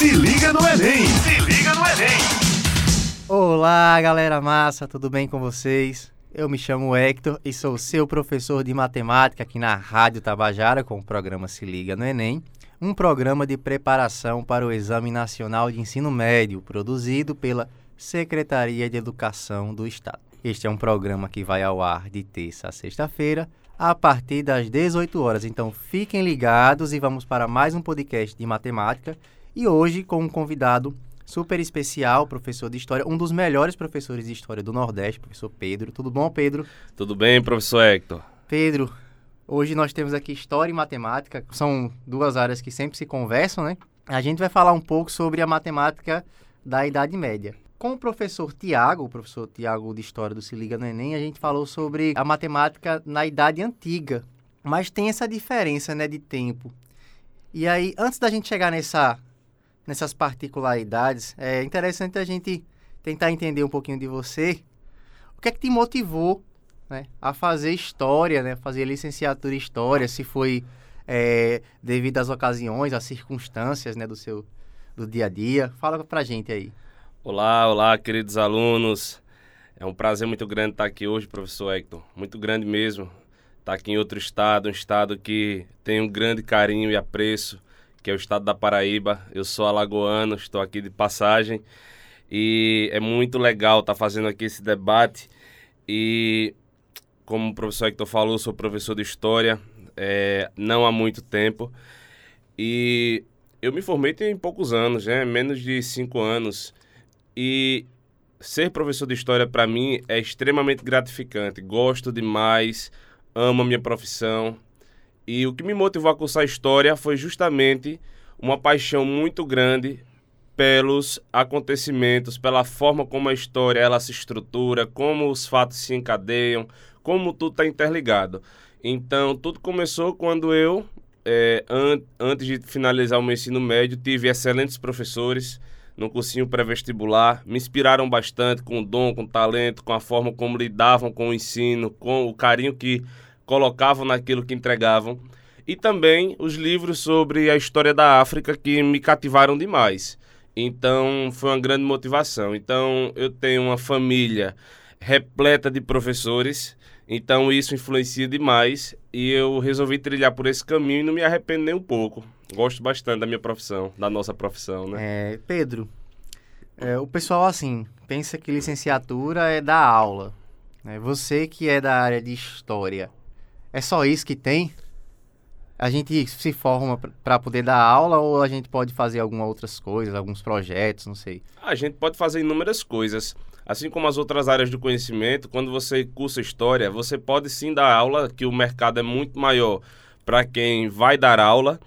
Se liga no Enem! Se liga no Enem! Olá, galera massa, tudo bem com vocês? Eu me chamo Hector e sou seu professor de matemática aqui na Rádio Tabajara com o programa Se Liga no Enem, um programa de preparação para o Exame Nacional de Ensino Médio, produzido pela Secretaria de Educação do Estado. Este é um programa que vai ao ar de terça a sexta-feira, a partir das 18 horas. Então fiquem ligados e vamos para mais um podcast de matemática. E hoje com um convidado super especial, professor de história, um dos melhores professores de história do Nordeste, professor Pedro. Tudo bom, Pedro? Tudo bem, professor Hector? Pedro, hoje nós temos aqui história e matemática, são duas áreas que sempre se conversam, né? A gente vai falar um pouco sobre a matemática da Idade Média. Com o professor Tiago, o professor Tiago de História do Se Liga no Enem, a gente falou sobre a matemática na Idade Antiga. Mas tem essa diferença né, de tempo. E aí, antes da gente chegar nessa, nessas particularidades, é interessante a gente tentar entender um pouquinho de você. O que é que te motivou né, a fazer história, né, fazer licenciatura em história, se foi é, devido às ocasiões, às circunstâncias né, do seu do dia a dia? Fala pra gente aí. Olá, olá, queridos alunos. É um prazer muito grande estar aqui hoje, professor Hector. Muito grande mesmo. Estar aqui em outro estado, um estado que tem um grande carinho e apreço, que é o estado da Paraíba. Eu sou alagoano, estou aqui de passagem. E é muito legal estar fazendo aqui esse debate. E, como o professor Hector falou, sou professor de História, é, não há muito tempo. E eu me formei tem poucos anos, né? menos de cinco anos. E ser professor de história para mim é extremamente gratificante. Gosto demais, amo a minha profissão. E o que me motivou a cursar história foi justamente uma paixão muito grande pelos acontecimentos, pela forma como a história ela se estrutura, como os fatos se encadeiam, como tudo está interligado. Então, tudo começou quando eu, é, an antes de finalizar o meu ensino médio, tive excelentes professores no cursinho pré-vestibular, me inspiraram bastante com o dom, com o talento, com a forma como lidavam com o ensino, com o carinho que colocavam naquilo que entregavam. E também os livros sobre a história da África que me cativaram demais. Então, foi uma grande motivação. Então, eu tenho uma família repleta de professores, então isso influencia demais e eu resolvi trilhar por esse caminho e não me arrependo nem um pouco. Gosto bastante da minha profissão, da nossa profissão, né? É, Pedro, é, o pessoal, assim, pensa que licenciatura é dar aula. Né? Você que é da área de história, é só isso que tem? A gente se forma para poder dar aula ou a gente pode fazer algumas outras coisas, alguns projetos, não sei? A gente pode fazer inúmeras coisas. Assim como as outras áreas do conhecimento, quando você cursa história, você pode sim dar aula, que o mercado é muito maior para quem vai dar aula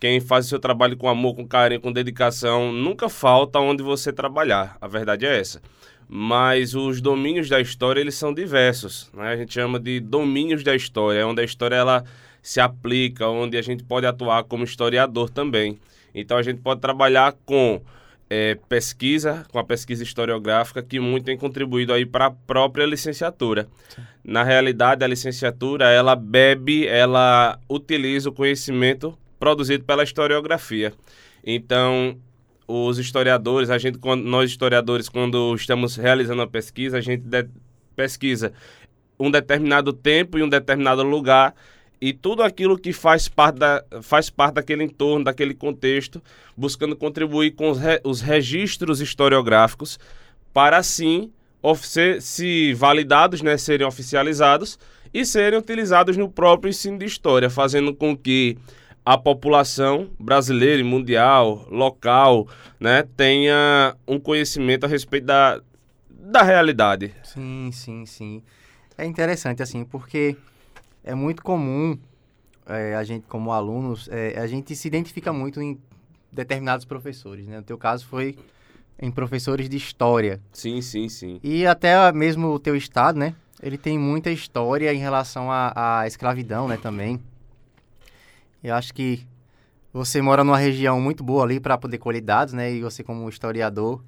quem faz o seu trabalho com amor, com carinho, com dedicação, nunca falta onde você trabalhar. A verdade é essa. Mas os domínios da história, eles são diversos. Né? A gente chama de domínios da história, onde a história ela se aplica, onde a gente pode atuar como historiador também. Então a gente pode trabalhar com é, pesquisa, com a pesquisa historiográfica, que muito tem contribuído aí para a própria licenciatura. Sim. Na realidade, a licenciatura, ela bebe, ela utiliza o conhecimento produzido pela historiografia. Então, os historiadores, a gente, quando, nós historiadores, quando estamos realizando a pesquisa, a gente pesquisa um determinado tempo e um determinado lugar e tudo aquilo que faz parte, da, faz parte daquele entorno, daquele contexto, buscando contribuir com os, re, os registros historiográficos para assim ser, se validados, né, serem oficializados e serem utilizados no próprio ensino de história, fazendo com que a população brasileira e mundial, local, né, tenha um conhecimento a respeito da, da realidade. Sim, sim, sim. É interessante, assim, porque é muito comum é, a gente, como alunos, é, a gente se identifica muito em determinados professores, né? No teu caso foi em professores de história. Sim, sim, sim. E até mesmo o teu estado, né? Ele tem muita história em relação à, escravidão, né, também. Eu acho que você mora numa região muito boa ali para poder colher dados, né? E você, como historiador,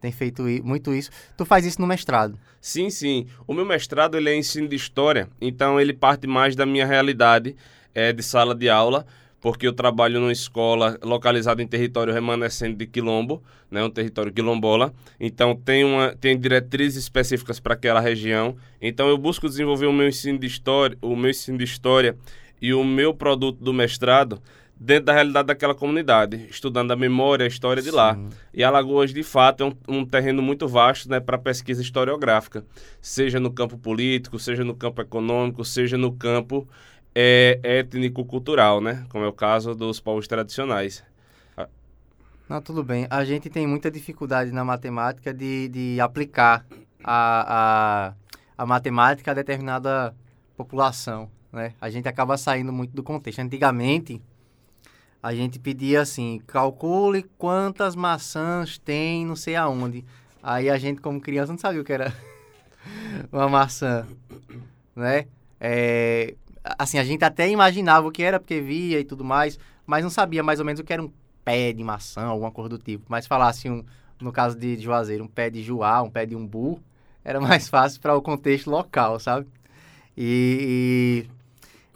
tem feito muito isso. Tu faz isso no mestrado? Sim, sim. O meu mestrado ele é ensino de história, então ele parte mais da minha realidade é, de sala de aula, porque eu trabalho numa escola localizada em território remanescente de Quilombo, né, um território quilombola. Então tem uma tem diretrizes específicas para aquela região. Então eu busco desenvolver o meu ensino de história, o meu ensino de história e o meu produto do mestrado dentro da realidade daquela comunidade, estudando a memória, a história de lá. E Alagoas, de fato, é um, um terreno muito vasto né, para pesquisa historiográfica, seja no campo político, seja no campo econômico, seja no campo é, étnico-cultural, né, como é o caso dos povos tradicionais. Não, tudo bem. A gente tem muita dificuldade na matemática de, de aplicar a, a, a matemática a determinada população, né? A gente acaba saindo muito do contexto. Antigamente, a gente pedia assim, calcule quantas maçãs tem não sei aonde. Aí a gente, como criança, não sabia o que era uma maçã, né? É, assim, a gente até imaginava o que era, porque via e tudo mais, mas não sabia mais ou menos o que era um pé de maçã, alguma coisa do tipo. Mas falasse, um, no caso de Juazeiro, um pé de juá, um pé de umbu, era mais fácil para o contexto local, sabe? E, e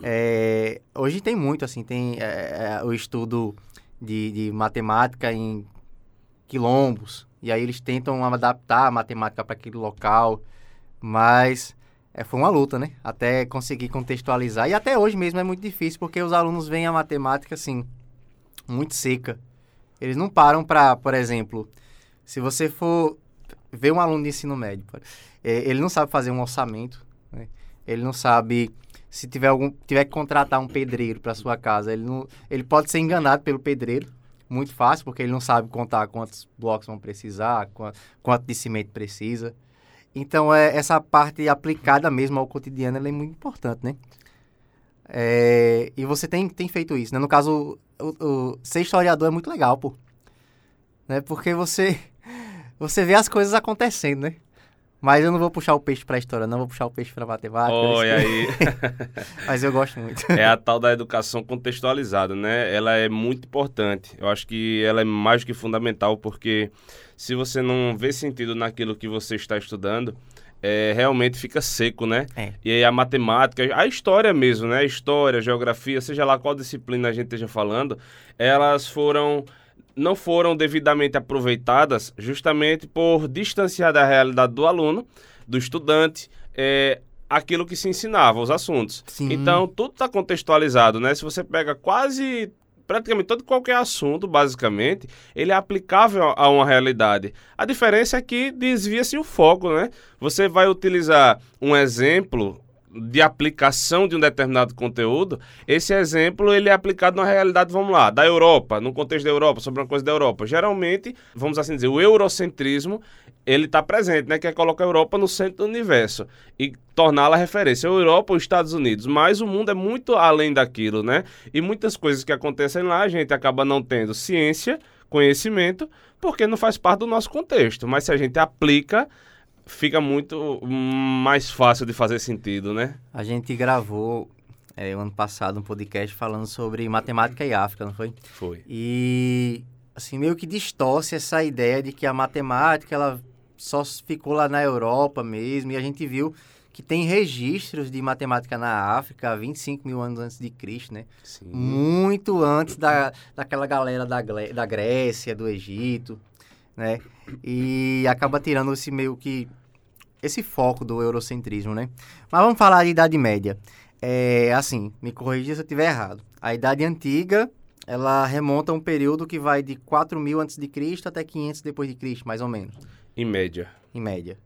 é, hoje tem muito, assim, tem é, é, o estudo de, de, matemática em quilombos, e aí eles tentam adaptar a matemática para aquele local, mas é, foi uma luta, né? Até conseguir contextualizar, e até hoje mesmo é muito difícil, porque os alunos veem a matemática, assim, muito seca. Eles não param para, por exemplo, se você for ver um aluno de ensino médio, é, ele não sabe fazer um orçamento, né? ele não sabe se tiver algum tiver que contratar um pedreiro para sua casa, ele não ele pode ser enganado pelo pedreiro, muito fácil, porque ele não sabe contar quantos blocos vão precisar, quanto, quanto de cimento precisa. Então, é, essa parte aplicada mesmo ao cotidiano é muito importante, né? É, e você tem, tem feito isso, né? No caso, o, o, ser historiador é muito legal, pô. Né? Porque você, você vê as coisas acontecendo, né? Mas eu não vou puxar o peixe para a história, não vou puxar o peixe para matemática. Olha aí. Mas eu gosto muito. É a tal da educação contextualizada, né? Ela é muito importante. Eu acho que ela é mais do que fundamental, porque se você não vê sentido naquilo que você está estudando, é, realmente fica seco, né? É. E aí a matemática, a história mesmo, né? História, geografia, seja lá qual disciplina a gente esteja falando, elas foram não foram devidamente aproveitadas justamente por distanciar da realidade do aluno, do estudante, é, aquilo que se ensinava, os assuntos. Sim. Então, tudo está contextualizado, né? Se você pega quase praticamente todo qualquer assunto, basicamente, ele é aplicável a uma realidade. A diferença é que desvia-se o foco, né? Você vai utilizar um exemplo de aplicação de um determinado conteúdo, esse exemplo ele é aplicado na realidade, vamos lá, da Europa, no contexto da Europa, sobre uma coisa da Europa. Geralmente, vamos assim dizer, o eurocentrismo, ele está presente, né, que é colocar a Europa no centro do universo e torná-la referência. A Europa, os Estados Unidos, mas o mundo é muito além daquilo, né? E muitas coisas que acontecem lá, a gente acaba não tendo ciência, conhecimento, porque não faz parte do nosso contexto. Mas se a gente aplica fica muito mais fácil de fazer sentido, né? A gente gravou é, ano passado um podcast falando sobre matemática e África, não foi? Foi. E assim meio que distorce essa ideia de que a matemática ela só ficou lá na Europa mesmo e a gente viu que tem registros de matemática na África 25 mil anos antes de Cristo, né? Sim. Muito antes da, daquela galera da, da Grécia, do Egito, né? E acaba tirando esse meio que esse foco do eurocentrismo, né? Mas vamos falar de Idade Média. É, assim, me corrija se eu estiver errado. A Idade Antiga, ela remonta a um período que vai de 4000 a.C. até 500 depois de Cristo, mais ou menos. Em média. Em média.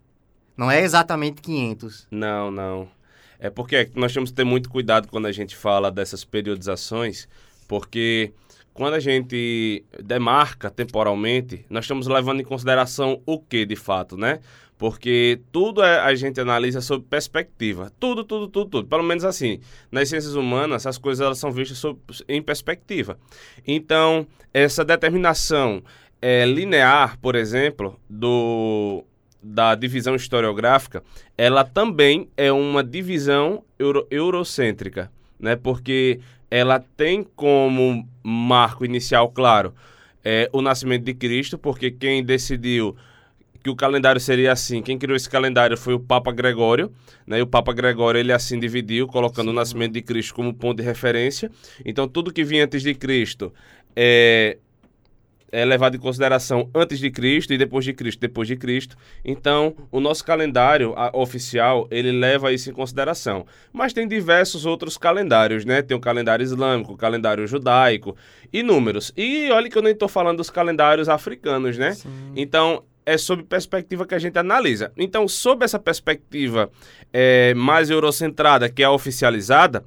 Não é exatamente 500. Não, não. É porque nós temos que ter muito cuidado quando a gente fala dessas periodizações, porque quando a gente demarca temporalmente, nós estamos levando em consideração o que de fato, né? Porque tudo é, a gente analisa sob perspectiva. Tudo, tudo, tudo, tudo. Pelo menos assim, nas ciências humanas, as coisas elas são vistas sob, em perspectiva. Então, essa determinação é, linear, por exemplo, do, da divisão historiográfica, ela também é uma divisão euro, eurocêntrica, né? Porque ela tem como marco inicial, claro, é, o nascimento de Cristo, porque quem decidiu que o calendário seria assim. Quem criou esse calendário foi o Papa Gregório, né? E o Papa Gregório ele assim dividiu, colocando Sim. o nascimento de Cristo como ponto de referência. Então tudo que vinha antes de Cristo é é levado em consideração antes de Cristo e depois de Cristo, depois de Cristo. Então, o nosso calendário oficial, ele leva isso em consideração. Mas tem diversos outros calendários, né? Tem o calendário islâmico, o calendário judaico, inúmeros. E olha que eu nem estou falando dos calendários africanos, né? Sim. Então, é sob perspectiva que a gente analisa. Então, sob essa perspectiva é, mais eurocentrada, que é a oficializada,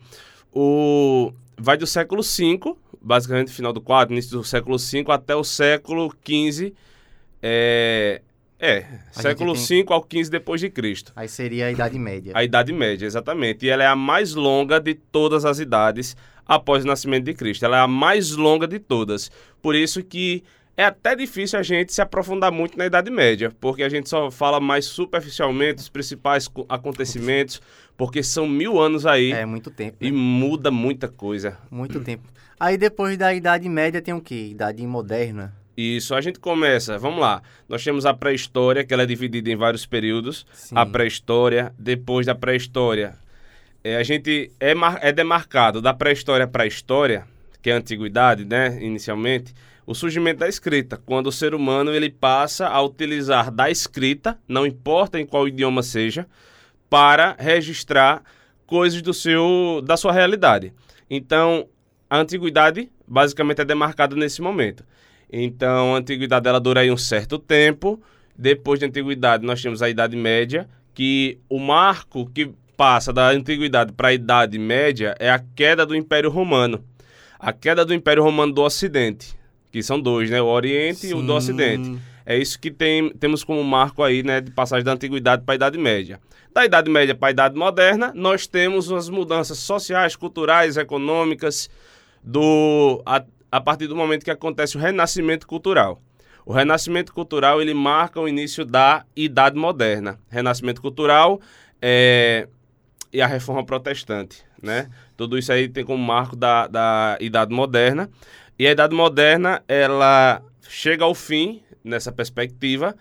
o vai do século V basicamente final do 4, início do século 5 até o século 15. É, é, século tem... 5 ao 15 depois de Cristo. Aí seria a Idade Média. A Idade Média, exatamente. E ela é a mais longa de todas as idades após o nascimento de Cristo. Ela é a mais longa de todas. Por isso que é até difícil a gente se aprofundar muito na Idade Média, porque a gente só fala mais superficialmente os principais acontecimentos, porque são mil anos aí. É muito tempo. Né? E muda muita coisa. Muito tempo. Aí depois da Idade Média tem o quê? Idade Moderna. Isso, a gente começa, vamos lá. Nós temos a pré-história, que ela é dividida em vários períodos. Sim. A pré-história, depois da pré-história. É, a gente é, é demarcado da pré-história para a história, que é a antiguidade, né, inicialmente, o surgimento da escrita, quando o ser humano ele passa a utilizar da escrita, não importa em qual idioma seja, para registrar coisas do seu da sua realidade. Então, a antiguidade basicamente é demarcada nesse momento. Então, a antiguidade ela dura aí um certo tempo. Depois da antiguidade, nós temos a Idade Média, que o marco que passa da antiguidade para a Idade Média é a queda do Império Romano. A queda do Império Romano do Ocidente, que são dois, né? O Oriente Sim. e o do Ocidente. É isso que tem, temos como marco aí, né, de passagem da antiguidade para a Idade Média. Da Idade Média para a Idade Moderna, nós temos as mudanças sociais, culturais, econômicas, do a, a partir do momento que acontece o renascimento cultural. O renascimento cultural ele marca o início da Idade Moderna. Renascimento cultural é, e a Reforma Protestante, né? Tudo isso aí tem como marco da, da Idade Moderna. E a Idade Moderna ela chega ao fim nessa perspectiva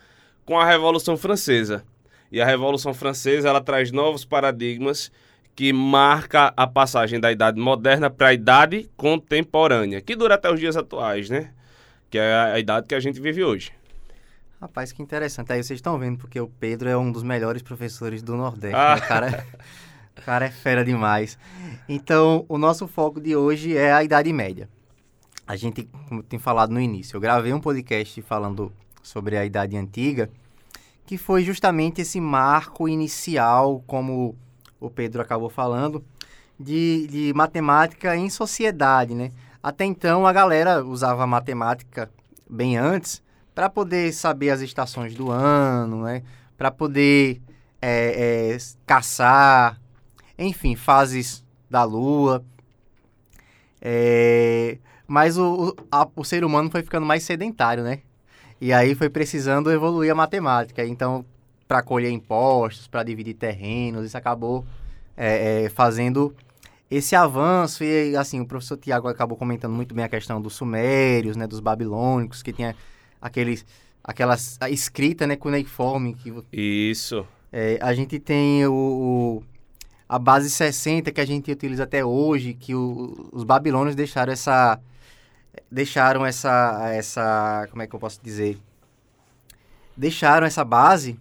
com a Revolução Francesa. E a Revolução Francesa ela traz novos paradigmas que marca a passagem da idade moderna para a idade contemporânea, que dura até os dias atuais, né? Que é a idade que a gente vive hoje. Rapaz, que interessante. Aí vocês estão vendo, porque o Pedro é um dos melhores professores do Nordeste. Ah. Né? O, cara, é, o cara é fera demais. Então, o nosso foco de hoje é a Idade Média. A gente, como eu tenho falado no início, eu gravei um podcast falando sobre a Idade Antiga, que foi justamente esse marco inicial como o Pedro acabou falando, de, de matemática em sociedade, né? Até então a galera usava matemática bem antes para poder saber as estações do ano, né? Para poder é, é, caçar, enfim, fases da lua. É, mas o, o, a, o ser humano foi ficando mais sedentário, né? E aí foi precisando evoluir a matemática. Então, para colher impostos, para dividir terrenos, isso acabou é, é, fazendo esse avanço. E, assim, o professor Tiago acabou comentando muito bem a questão dos sumérios, né, dos babilônicos, que tinha aqueles, aquelas, a escrita, né, cuneiforme. Que, isso. É, a gente tem o, o, a base 60 que a gente utiliza até hoje, que o, os babilônios deixaram essa deixaram essa essa como é que eu posso dizer deixaram essa base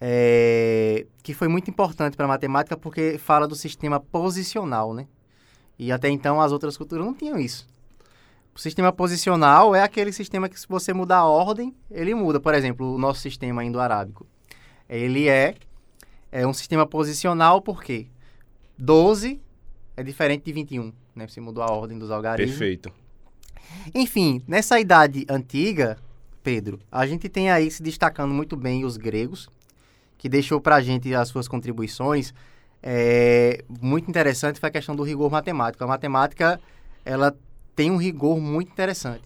é, que foi muito importante para a matemática porque fala do sistema posicional, né? E até então as outras culturas não tinham isso. O sistema posicional é aquele sistema que se você mudar a ordem, ele muda. Por exemplo, o nosso sistema indo-arábico. Ele é, é um sistema posicional porque 12 é diferente de 21, né? Você mudou a ordem dos algarismos. Perfeito. Enfim, nessa idade antiga, Pedro, a gente tem aí se destacando muito bem os gregos, que deixou para a gente as suas contribuições, é, muito interessante foi a questão do rigor matemático. A matemática, ela tem um rigor muito interessante.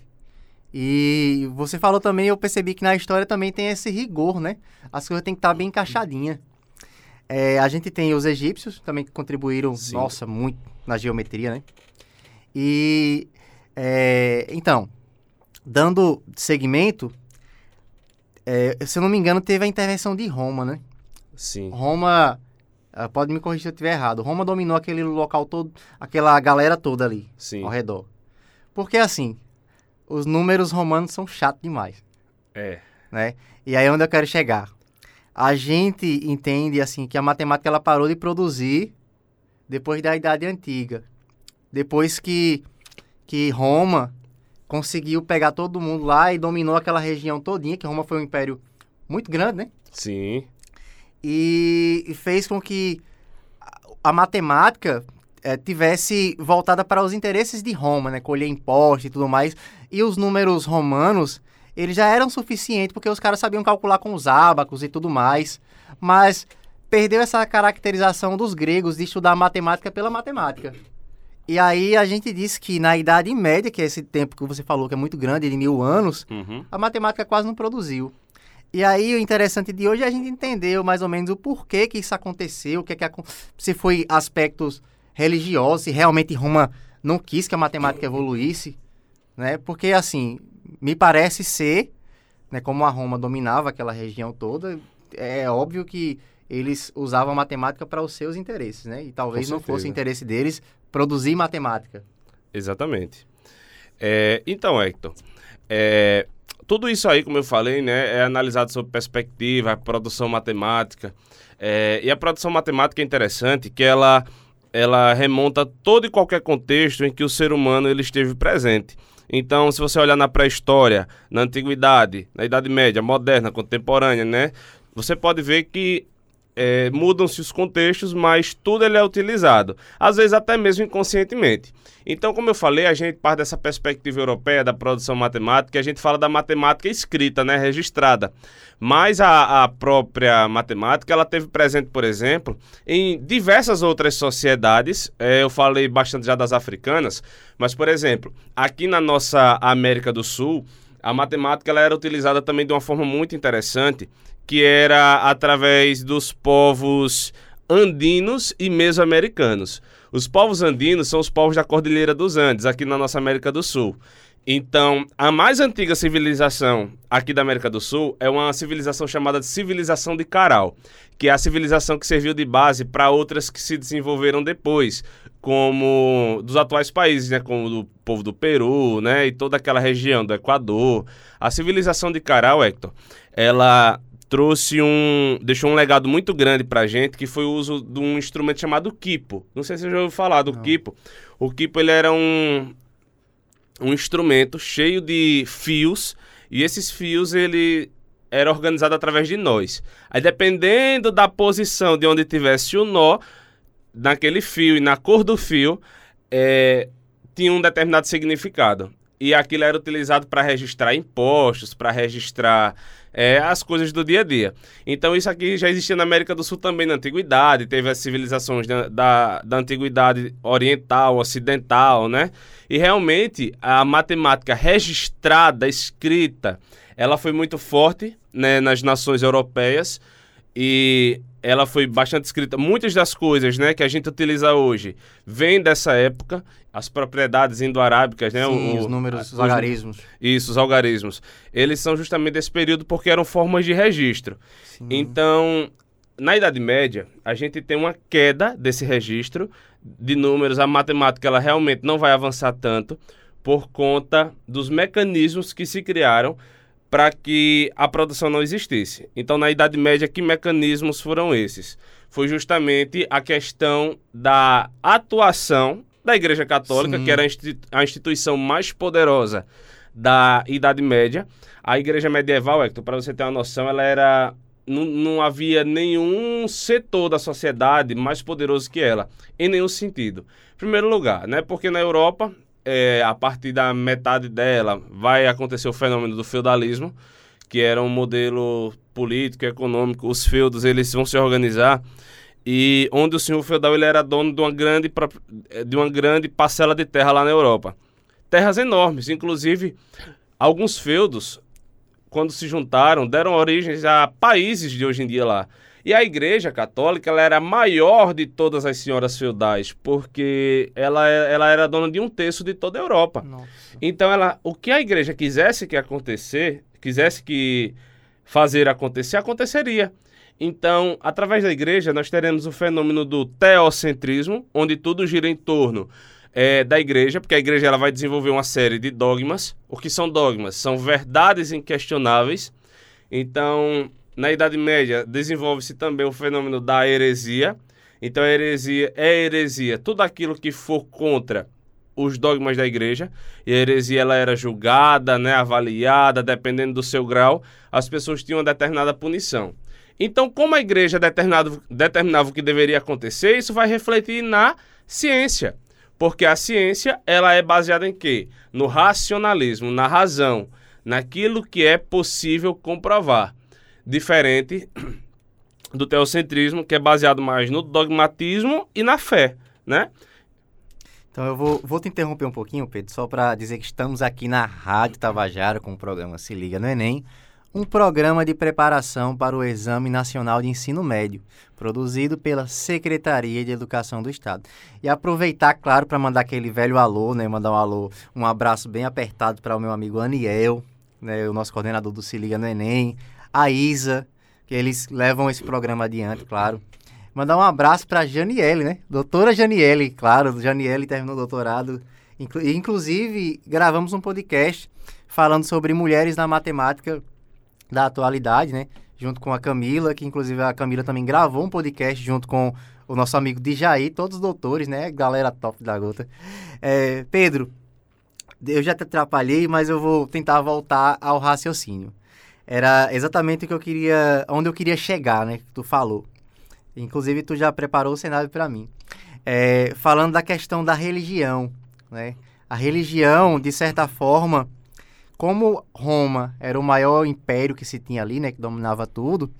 E você falou também, eu percebi que na história também tem esse rigor, né? As coisas têm que estar tá bem encaixadinhas. É, a gente tem os egípcios também que contribuíram, Sim. nossa, muito na geometria, né? E, é, então, dando segmento, é, se eu não me engano, teve a intervenção de Roma, né? Sim. Roma, ah, pode me corrigir se eu estiver errado, Roma dominou aquele local todo, aquela galera toda ali, Sim. ao redor. Porque assim, os números romanos são chatos demais, É. né? E aí é onde eu quero chegar. A gente entende, assim, que a matemática ela parou de produzir depois da Idade Antiga. Depois que, que Roma conseguiu pegar todo mundo lá e dominou aquela região todinha, que Roma foi um império muito grande, né? Sim. e e fez com que a- matemática eh, tivesse voltada para os interesses de Roma, né? Colher impostos e tudo mais. E os números romanos, eles já eram suficientes, porque os caras sabiam calcular com os ábacos e tudo mais. Mas perdeu essa caracterização dos gregos de estudar matemática pela matemática. E aí a gente diz que na Idade Média, que é esse tempo que você falou que é muito grande, de mil anos, Uhum. a matemática quase não produziu. E aí o interessante de hoje é a gente entender mais ou menos o porquê que isso aconteceu, o que é que se foi aspectos religiosos, se realmente Roma não quis que a matemática evoluísse, né? Porque assim, me parece ser, né, como a Roma dominava aquela região toda, é óbvio que eles usavam a matemática para os seus interesses, né? E talvez não fosse interesse deles produzir matemática. Exatamente. É, então, Hector, é, tudo isso aí, como eu falei, né, é analisado sob perspectiva, produção matemática. É, e a produção matemática é interessante que ela, ela remonta todo e qualquer contexto em que o ser humano ele esteve presente. Então, se você olhar na pré-história, na antiguidade, na Idade Média, moderna, contemporânea, né, você pode ver que é, mudam-se os contextos, mas tudo ele é utilizado, às vezes até mesmo inconscientemente. Então, como eu falei, a gente parte dessa perspectiva europeia da produção matemática, a gente fala da matemática escrita, né, registrada. Mas a, a própria matemática, ela teve presente, por exemplo, em diversas outras sociedades. É, eu falei bastante já das africanas, mas, por exemplo, aqui na nossa América do Sul, a matemática ela era utilizada também de uma forma muito interessante, que era através dos povos andinos e mesoamericanos. Os povos andinos são os povos da Cordilheira dos Andes, aqui na nossa América do Sul. Então, a mais antiga civilização aqui da América do Sul é uma civilização chamada de civilização de Caral, que é a civilização que serviu de base para outras que se desenvolveram depois, como dos atuais países, né, como o povo do Peru, né, e toda aquela região do Equador. A civilização de Caral, Hector, ela trouxe um, deixou um legado muito grande pra gente, que foi o uso de um instrumento chamado quipo. Não sei se você já ouviu falar do Não. quipo. O quipo ele era um um instrumento cheio de fios e esses fios ele era organizado através de nós. Aí dependendo da posição de onde tivesse o nó naquele fio e na cor do fio, é, tinha um determinado significado. E aquilo era utilizado para registrar impostos, para registrar é, as coisas do dia a dia. Então isso aqui já existia na América do Sul também na Antiguidade, teve as civilizações da, da, da Antiguidade Oriental, Ocidental, né? E realmente a matemática registrada, escrita, ela foi muito forte né, nas nações europeias e ela foi bastante escrita. Muitas das coisas né, que a gente utiliza hoje vêm dessa época, as propriedades indo-arábicas, né? Sim, o- os números, os os- algarismos. Isso, os algarismos. Eles são justamente desse período porque eram formas de registro. Sim. Então, na Idade Média, a gente tem uma queda desse registro de números. A matemática ela realmente não vai avançar tanto por conta dos mecanismos que se criaram para que a produção não existisse. Então, na Idade Média, que mecanismos foram esses? Foi justamente a questão da atuação da Igreja Católica, Sim. que era a insti- a instituição mais poderosa da Idade Média. A Igreja Medieval, Hector, para você ter uma noção, ela era. Não, não havia nenhum setor da sociedade mais poderoso que ela, em nenhum sentido. Em primeiro lugar, né? Porque na Europa, é, a partir da metade dela, vai acontecer o fenômeno do feudalismo, que era um modelo político, econômico. Os feudos, eles vão se organizar e onde o senhor feudal ele era dono de uma grande de uma grande parcela de terra lá na Europa. Terras enormes, inclusive alguns feudos quando se juntaram deram origem a países de hoje em dia lá. E a Igreja Católica ela era a maior de todas as senhoras feudais, porque ela, ela era dona de um terço de toda a Europa. Nossa. Então, ela, o que a igreja quisesse que acontecer, quisesse que fazer acontecer, aconteceria. Então, através da igreja, nós teremos o fenômeno do teocentrismo, onde tudo gira em torno é, da igreja, porque a igreja ela vai desenvolver uma série de dogmas. O que são dogmas? São verdades inquestionáveis. Então, na Idade Média, desenvolve-se também o fenômeno da heresia. Então, a heresia é heresia, tudo aquilo que for contra os dogmas da igreja. E a heresia ela era julgada, né, avaliada, dependendo do seu grau, as pessoas tinham uma determinada punição. Então, como a igreja determinava, o que deveria acontecer, isso vai refletir na ciência. Porque a ciência, ela é baseada em quê? No racionalismo, na razão, naquilo que é possível comprovar. Diferente do teocentrismo, que é baseado mais no dogmatismo e na fé, né? Então eu vou, vou te interromper um pouquinho, Pedro, só para dizer que estamos aqui na Rádio Tabajara com o programa Se Liga no Enem, um programa de preparação para o Exame Nacional de Ensino Médio, produzido pela Secretaria de Educação do Estado. E aproveitar, claro, para mandar aquele velho alô, né? Mandar um alô, um abraço bem apertado para o meu amigo Aniel, né? o nosso coordenador do Se Liga no Enem, a Isa, que eles levam esse programa adiante, claro. Mandar um abraço para a Janiele, né? Doutora Janiele, claro, Janiele terminou o doutorado. Inclu inclusive, gravamos um podcast falando sobre mulheres na matemática da atualidade, né? Junto com a Camila, que inclusive a Camila também gravou um podcast junto com o nosso amigo Dijaí, todos os doutores, né? Galera top da gota. É, Pedro, eu já te atrapalhei, mas eu vou tentar voltar ao raciocínio. Era exatamente o que eu queria, onde eu queria chegar, né? Que tu falou. Inclusive, tu já preparou o cenário para mim. É, falando da questão da religião, né? A religião, de certa forma, como Roma era o maior império que se tinha ali, né, que dominava tudo,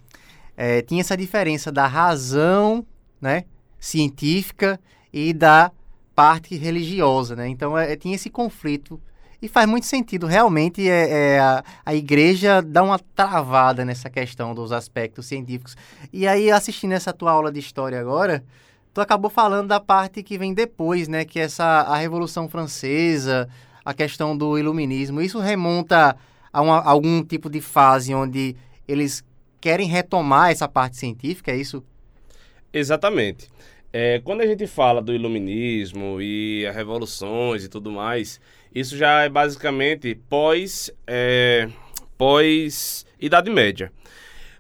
é, tinha essa diferença da razão, né, científica e da parte religiosa, né? Então é, tinha esse conflito e faz muito sentido. Realmente é, é a, a, igreja dá uma travada nessa questão dos aspectos científicos. E aí assistindo essa tua aula de história agora, tu acabou falando da parte que vem depois, né? Que é essa a Revolução Francesa, a questão do iluminismo. Isso remonta a, uma, a algum tipo de fase onde eles querem retomar essa parte científica, é isso? Exatamente. É, quando a gente fala do iluminismo e as revoluções e tudo mais, isso já é basicamente pós, é, pós Idade Média.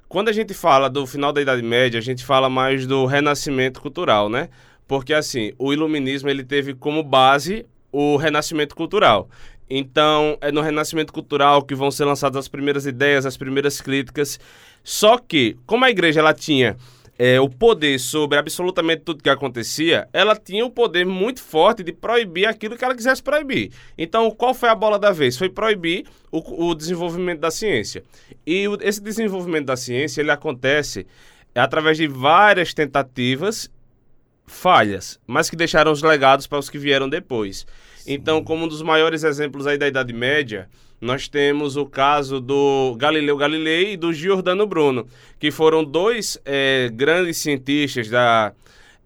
Quando a gente fala do final da Idade Média, a gente fala mais do renascimento cultural, né? Porque assim, o iluminismo ele teve como base o renascimento cultural. Então, é no renascimento cultural que vão ser lançadas as primeiras ideias, as primeiras críticas. Só que, como a igreja ela tinha é, o poder sobre absolutamente tudo que acontecia, ela tinha o poder muito forte de proibir aquilo que ela quisesse proibir. Então, qual foi a bola da vez? Foi proibir o, o desenvolvimento da ciência. E o, esse desenvolvimento da ciência ele acontece através de várias tentativas falhas, mas que deixaram os legados para os que vieram depois. Sim. Então, como um dos maiores exemplos aí da Idade Média, nós temos o caso do Galileu Galilei e do Giordano Bruno, que foram dois é, grandes cientistas da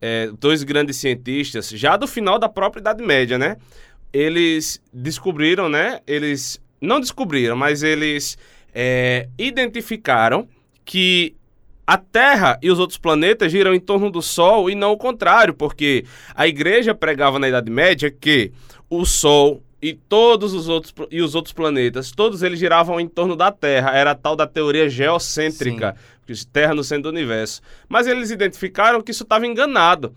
é, dois grandes cientistas já do final da própria Idade Média, né? Eles descobriram, né? Eles não descobriram, mas eles é, identificaram que a Terra e os outros planetas giram em torno do Sol e não o contrário, porque a igreja pregava na Idade Média que o Sol e todos os outros e os outros planetas, todos eles giravam em torno da Terra. Era a tal da teoria geocêntrica, Sim. Terra no centro do universo. Mas eles identificaram que isso estava enganado.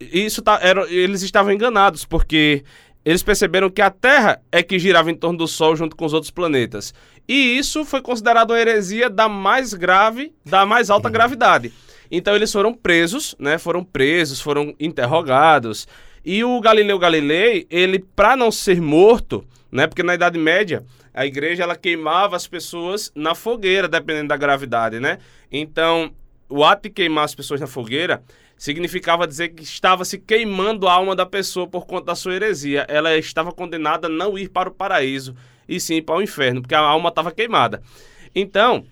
Isso tá, era, eles estavam enganados, porque eles perceberam que a Terra é que girava em torno do Sol junto com os outros planetas. E isso foi considerado uma heresia da mais grave, da mais alta gravidade. Então eles foram presos, né? Foram presos, foram interrogados. E o Galileu Galilei, ele para não ser morto, né? Porque na Idade Média a igreja ela queimava as pessoas na fogueira, dependendo da gravidade, né? Então, o ato de queimar as pessoas na fogueira significava dizer que estava se queimando a alma da pessoa por conta da sua heresia. Ela estava condenada a não ir para o paraíso e sim para o inferno, porque a alma estava queimada. Então,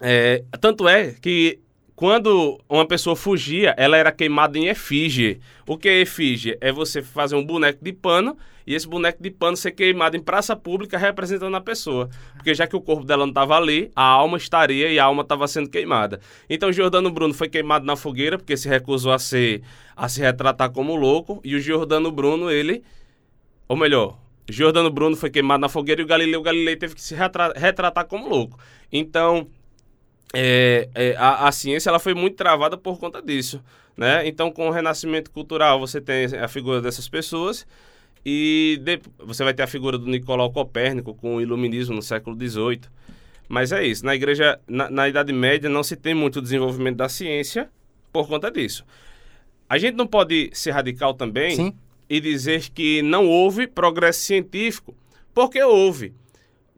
é, tanto é que quando uma pessoa fugia, ela era queimada em efígie. O que é efígie? É você fazer um boneco de pano e esse boneco de pano ser queimado em praça pública representando a pessoa. Porque já que o corpo dela não estava ali, a alma estaria e a alma estava sendo queimada. Então Jordano Bruno foi queimado na fogueira porque se recusou a ser a se retratar como louco e o Jordano Bruno, ele ou melhor, Jordano Bruno foi queimado na fogueira e o Galileu Galilei teve que se retra retratar como louco. Então, é, é, a, a, ciência ela foi muito travada por conta disso. Né? Então, com o renascimento cultural, você tem a figura dessas pessoas e de, você vai ter a figura do Nicolau Copérnico com o iluminismo no século XVIII. Mas é isso, na igreja, na, na Idade Média, não se tem muito desenvolvimento da ciência por conta disso. A gente não pode ser radical também Sim. e dizer que não houve progresso científico, porque houve.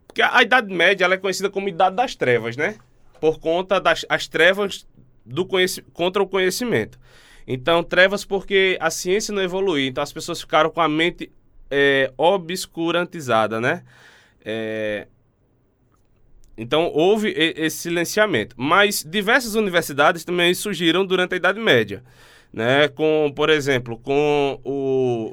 Porque a Idade Média ela é conhecida como Idade das Trevas, né? Por conta das as trevas do contra o conhecimento. Então, trevas porque a ciência não evoluiu, então as pessoas ficaram com a mente é, obscurantizada, né? É, então, houve esse silenciamento. Mas diversas universidades também surgiram durante a Idade Média, né? Com, por exemplo, com o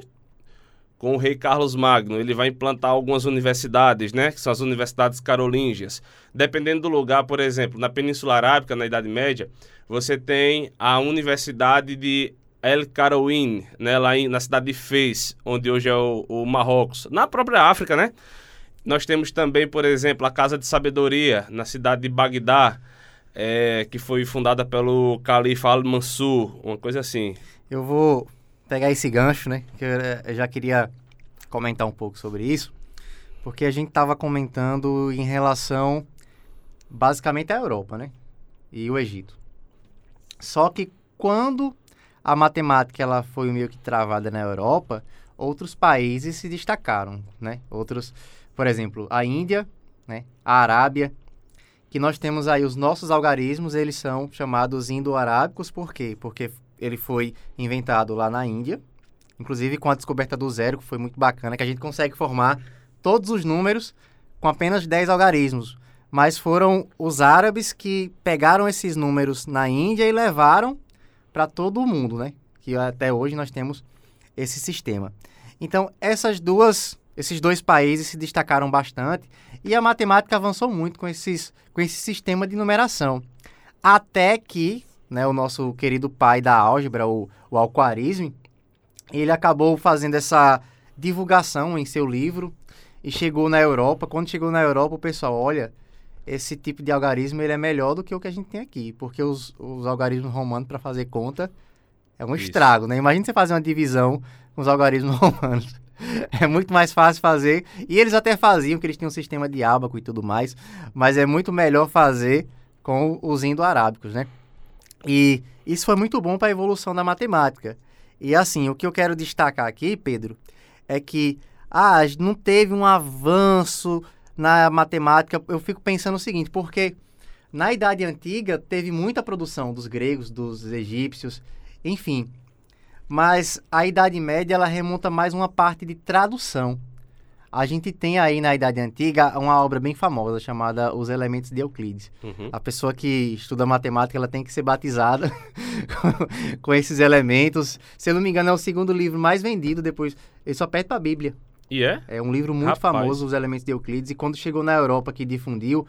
com o rei Carlos Magno, ele vai implantar algumas universidades, né, que são as universidades carolíngias. Dependendo do lugar, por exemplo, na Península Arábica, na Idade Média, você tem a Universidade de El Carouin, né, lá em, na cidade de Fez, onde hoje é o, o Marrocos. Na própria África, né? Nós temos também, por exemplo, a Casa de Sabedoria, na cidade de Bagdá, é, que foi fundada pelo Califa Al-Mansur, uma coisa assim. Eu vou pegar esse gancho, né? Que eu, já queria comentar um pouco sobre isso, porque a gente estava comentando em relação basicamente à Europa, né? E o Egito. Só que quando a matemática ela foi meio que travada na Europa, outros países se destacaram, né? Outros, por exemplo, a Índia, né? A Arábia, que nós temos aí os nossos algarismos, eles são chamados indo-arábicos, por quê? Porque ele foi inventado lá na Índia, inclusive com a descoberta do zero, que foi muito bacana, que a gente consegue formar todos os números com apenas 10 algarismos. Mas foram os árabes que pegaram esses números na Índia e levaram para todo o mundo, né? Que até hoje nós temos esse sistema. Então, essas duas, esses dois países se destacaram bastante e a matemática avançou muito com, esses, com esse sistema de numeração. Até que né, o nosso querido pai da álgebra, o, o Alquarisme, ele acabou fazendo essa divulgação em seu livro e chegou na Europa. Quando chegou na Europa, o pessoal, olha, esse tipo de algarismo ele é melhor do que o que a gente tem aqui, porque os, os algarismos romanos para fazer conta é um Isso. estrago, né? Imagina você fazer uma divisão com os algarismos romanos. É muito mais fácil fazer. E eles até faziam, que eles tinham um sistema de ábaco e tudo mais. Mas é muito melhor fazer com os indo-arábicos, né? E isso foi muito bom para a evolução da matemática. E assim, o que eu quero destacar aqui, Pedro, é que ah, não teve um avanço na matemática. Eu fico pensando o seguinte, porque na Idade Antiga teve muita produção dos gregos, dos egípcios, enfim. Mas a Idade Média ela remonta mais uma parte de tradução. A gente tem aí na Idade Antiga uma obra bem famosa chamada Os Elementos de Euclides. Uhum. A pessoa que estuda matemática ela tem que ser batizada com esses elementos. Se eu não me engano, é o segundo livro mais vendido depois. Ele só perde para a Bíblia. E é? É um livro muito Rapaz. famoso, Os Elementos de Euclides. E quando chegou na Europa que difundiu,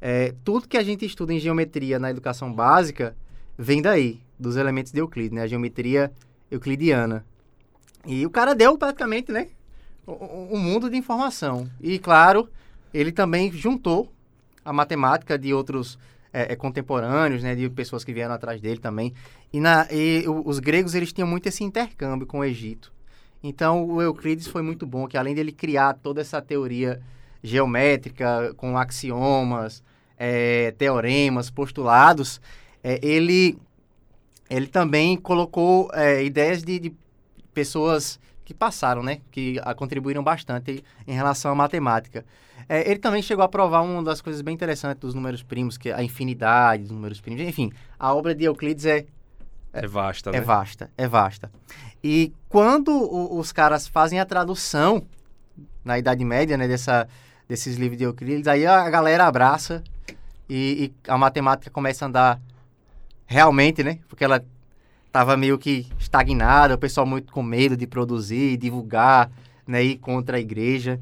é, tudo que a gente estuda em geometria na educação básica vem daí, dos elementos de Euclides, né? A geometria euclidiana. E o cara deu praticamente, né? Um mundo de informação. E, claro, ele também juntou a matemática de outros é, é, contemporâneos, né, de pessoas que vieram atrás dele também. E, na, e os gregos eles tinham muito esse intercâmbio com o Egito. Então, o Euclides foi muito bom, que além dele criar toda essa teoria geométrica com axiomas, é, teoremas, postulados, é, ele, ele também colocou é, ideias de, de pessoas que passaram, né? Que a, contribuíram bastante em relação à matemática. É, ele também chegou a provar uma das coisas bem interessantes dos números primos, que é a infinidade dos números primos. Enfim, a obra de Euclides é... É, é vasta, é né? É vasta, é vasta. E quando o, os caras fazem a tradução, na Idade Média, né, dessa, desses livros de Euclides, aí a galera abraça e, e a matemática começa a andar realmente, né? Porque ela estava meio que estagnada, o pessoal muito com medo de produzir, divulgar né, ir contra a igreja.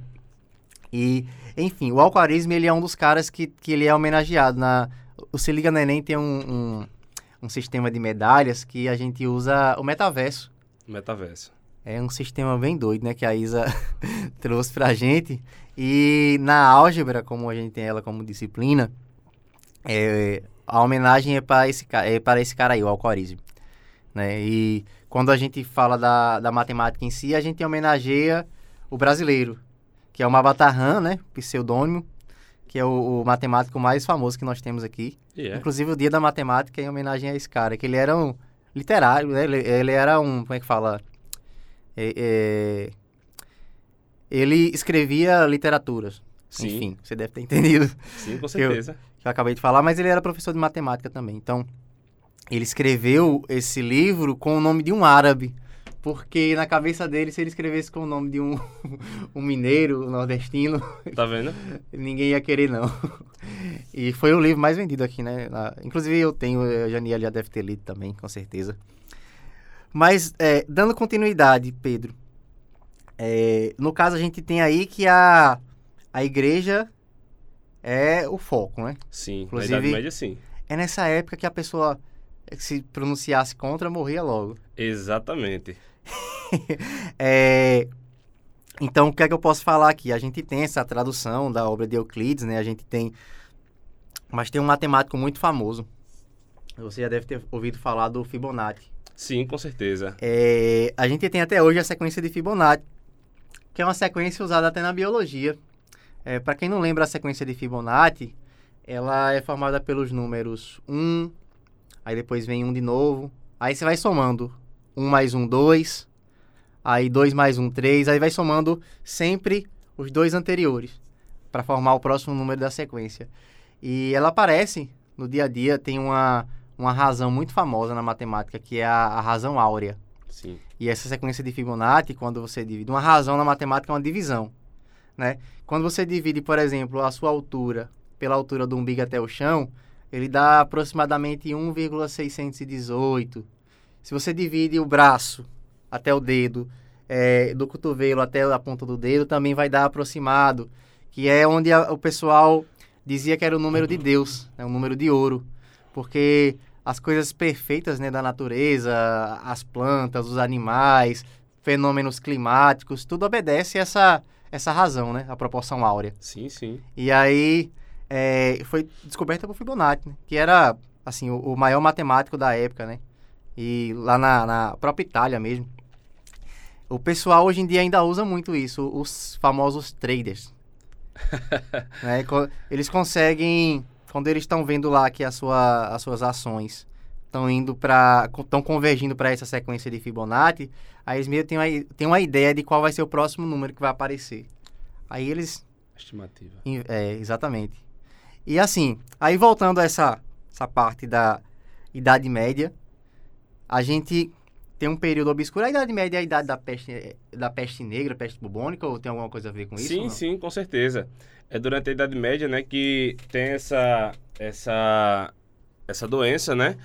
E, enfim, o alquarismo ele é um dos caras que, que ele é homenageado. Na, o Se Liga no Enem tem um, um, um sistema de medalhas que a gente usa o metaverso. Metaverso. É um sistema bem doido, né? Que a Isa trouxe pra gente. E na álgebra, como a gente tem ela como disciplina, é, a homenagem é para esse, é para esse cara aí, o Alcorismo. Né? E quando a gente fala da, da matemática em si, a gente homenageia o brasileiro, que é o Mabatarran, né? Pseudônimo, que é o, o matemático mais famoso que nós temos aqui. E é. Inclusive o dia da matemática é em homenagem a esse cara, que ele era um literário, né? Ele, ele era um, como é que fala? É, é, ele escrevia literaturas. Sim. Enfim, você deve ter entendido Sim, com certeza. que eu acabei de falar, mas ele era professor de matemática também. Então, ele escreveu esse livro com o nome de um árabe. Porque na cabeça dele, se ele escrevesse com o nome de um, um mineiro, um nordestino, Tá vendo? ninguém ia querer, não. E foi o livro mais vendido aqui, né? Na- Inclusive eu tenho, a Janiel já deve ter lido também, com certeza. Mas, é, dando continuidade, Pedro, é, no caso a gente tem aí que a, a igreja é o foco, né? Sim, Inclusive- na Idade Média, sim. É nessa época que a pessoa se pronunciasse contra, morria logo. Exatamente. É, Então, o que é que eu posso falar aqui? A gente tem essa tradução da obra de Euclides, né? A gente tem... Mas tem um matemático muito famoso. Você já deve ter ouvido falar do Fibonacci. Sim, com certeza. É, A gente tem até hoje a sequência de Fibonacci, que é uma sequência usada até na biologia. É, Para quem não lembra a sequência de Fibonacci, ela é formada pelos números 1, aí depois vem 1 de novo, aí você vai somando 1 mais 1, 2, aí 2 mais 1, 3, aí vai somando sempre os dois anteriores, para formar o próximo número da sequência. E ela aparece no dia a dia, tem uma, uma razão muito famosa na matemática, que é a, a razão áurea. Sim. E essa sequência de Fibonacci, quando você divide, uma razão na matemática é uma divisão, né? Quando você divide, por exemplo, a sua altura pela altura do umbigo até o chão, ele dá aproximadamente 1,618. Se você divide o braço até o dedo, eh, do cotovelo até a ponta do dedo, também vai dar aproximado, que é onde a- o pessoal dizia que era o número de Deus, né? o número de ouro, porque as coisas perfeitas né, da natureza, as plantas, os animais, fenômenos climáticos, tudo obedece a essa, essa razão, né? A proporção áurea. Sim, sim. E aí é, foi descoberta por Fibonacci, né? que era assim o, o maior matemático da época, né? E lá na, na própria Itália mesmo. O pessoal hoje em dia ainda usa muito isso, os famosos traders. né? Eles conseguem, quando eles estão vendo lá que a sua, as suas ações estão indo para, estão convergindo para essa sequência de Fibonacci, aí eles meio têm uma, têm uma ideia de qual vai ser o próximo número que vai aparecer. Aí eles Estimativa. É, exatamente. E assim, aí voltando a essa, essa parte da Idade Média, a gente tem um período obscuro. A Idade Média é a idade da peste, da peste negra, peste bubônica, ou tem alguma coisa a ver com isso? Sim, sim, com certeza. É durante a Idade Média, né, que tem essa, essa, essa doença, né?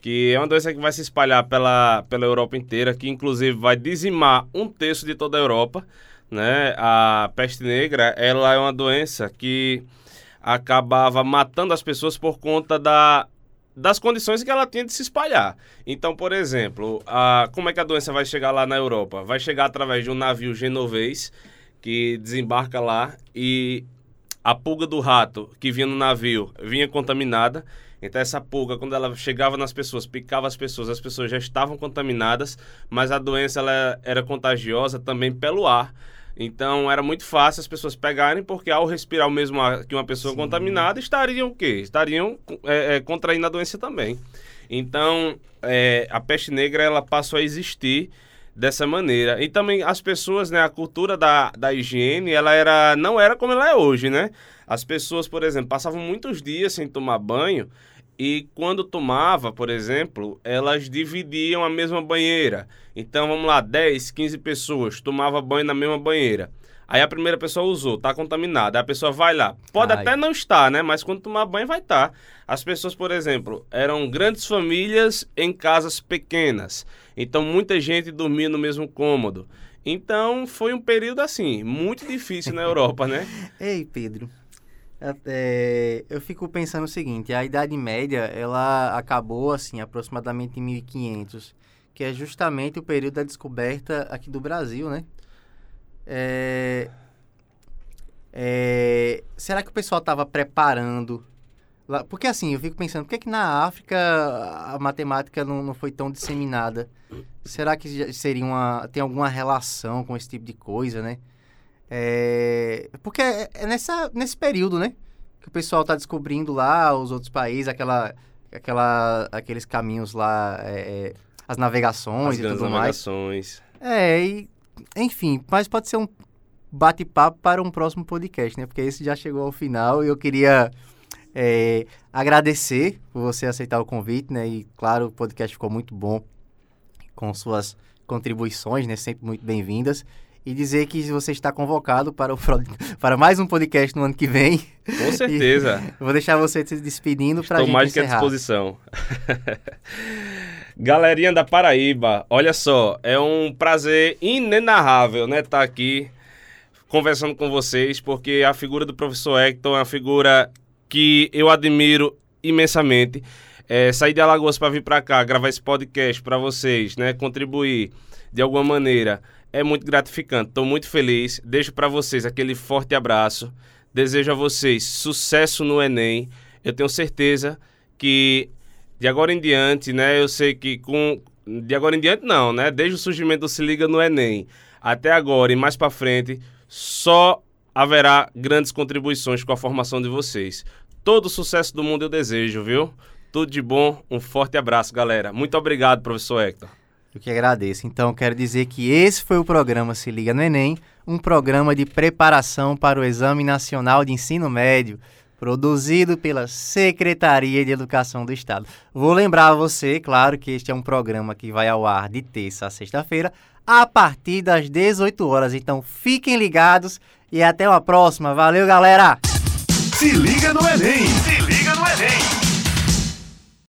Que é uma doença que vai se espalhar pela, pela Europa inteira, que inclusive vai dizimar um terço de toda a Europa, né? A peste negra, ela é uma doença que acabava matando as pessoas por conta da, das condições que ela tinha de se espalhar. Então, por exemplo, a, como é que a doença vai chegar lá na Europa? Vai chegar através de um navio genovês que desembarca lá e a pulga do rato que vinha no navio vinha contaminada. Então essa pulga, quando ela chegava nas pessoas, picava as pessoas, as pessoas já estavam contaminadas, mas a doença ela era contagiosa também pelo ar. Então era muito fácil as pessoas pegarem, porque ao respirar o mesmo ar que uma pessoa Sim. contaminada, estariam o quê? Estariam é, é, contraindo a doença também. Então é, a peste negra ela passou a existir dessa maneira. E também as pessoas, né, a cultura da, da higiene, ela era não era como ela é hoje, né? As pessoas, por exemplo, passavam muitos dias sem tomar banho e quando tomava, por exemplo, elas dividiam a mesma banheira. Então, vamos lá, 10, 15 pessoas tomava banho na mesma banheira. Aí a primeira pessoa usou, tá contaminada. Aí a pessoa vai lá. Pode Ai. até não estar, né? Mas quando tomar banho vai estar. As pessoas, por exemplo, eram grandes famílias em casas pequenas. Então muita gente dormia no mesmo cômodo. Então foi um período assim, muito difícil na Europa, né? Ei, Pedro. É, eu fico pensando o seguinte, a Idade Média, ela acabou assim, aproximadamente em 1500, que é justamente o período da descoberta aqui do Brasil, né? É, é, será que o pessoal estava preparando? Lá, porque assim, eu fico pensando, por que, que na África a matemática não, não foi tão disseminada? Será que seria uma, tem alguma relação com esse tipo de coisa, né? É, porque é, é nessa, nesse período, né? Que o pessoal está descobrindo lá os outros países, aquela, aquela, aqueles caminhos lá, é, é as navegações As e tudo navegações. mais. É, e, enfim, mas pode ser um bate-papo para um próximo podcast, né? Porque esse já chegou ao final e eu queria é, agradecer por você aceitar o convite, né? E claro, o podcast ficou muito bom com suas contribuições, né? Sempre muito bem-vindas. E dizer que você está convocado para, o, para mais um podcast no ano que vem. Com certeza. E vou deixar você se despedindo para a gente Estou mais que à disposição. Galerinha da Paraíba, olha só, é um prazer inenarrável, né, estar aqui conversando com vocês, porque a figura do professor Hector é uma figura que eu admiro imensamente. É, sair de Alagoas para vir para cá, gravar esse podcast para vocês, né, contribuir de alguma maneira, é muito gratificante. Estou muito feliz. Deixo para vocês aquele forte abraço. Desejo a vocês sucesso no Enem. Eu tenho certeza que de agora em diante, né? Eu sei que com de agora em diante não, né? Desde o surgimento do Se Liga no Enem até agora e mais para frente, só haverá grandes contribuições com a formação de vocês. Todo o sucesso do mundo eu desejo, viu? Tudo de bom, um forte abraço, galera. Muito obrigado, professor Hector. Eu que agradeço. Então, quero dizer que esse foi o programa Se Liga no Enem, um programa de preparação para o Exame Nacional de Ensino Médio, produzido pela Secretaria de Educação do Estado. Vou lembrar a você, claro, que este é um programa que vai ao ar de terça a sexta-feira, a partir das 18 horas. Então, fiquem ligados e até uma próxima. Valeu, galera! Se liga no Enem!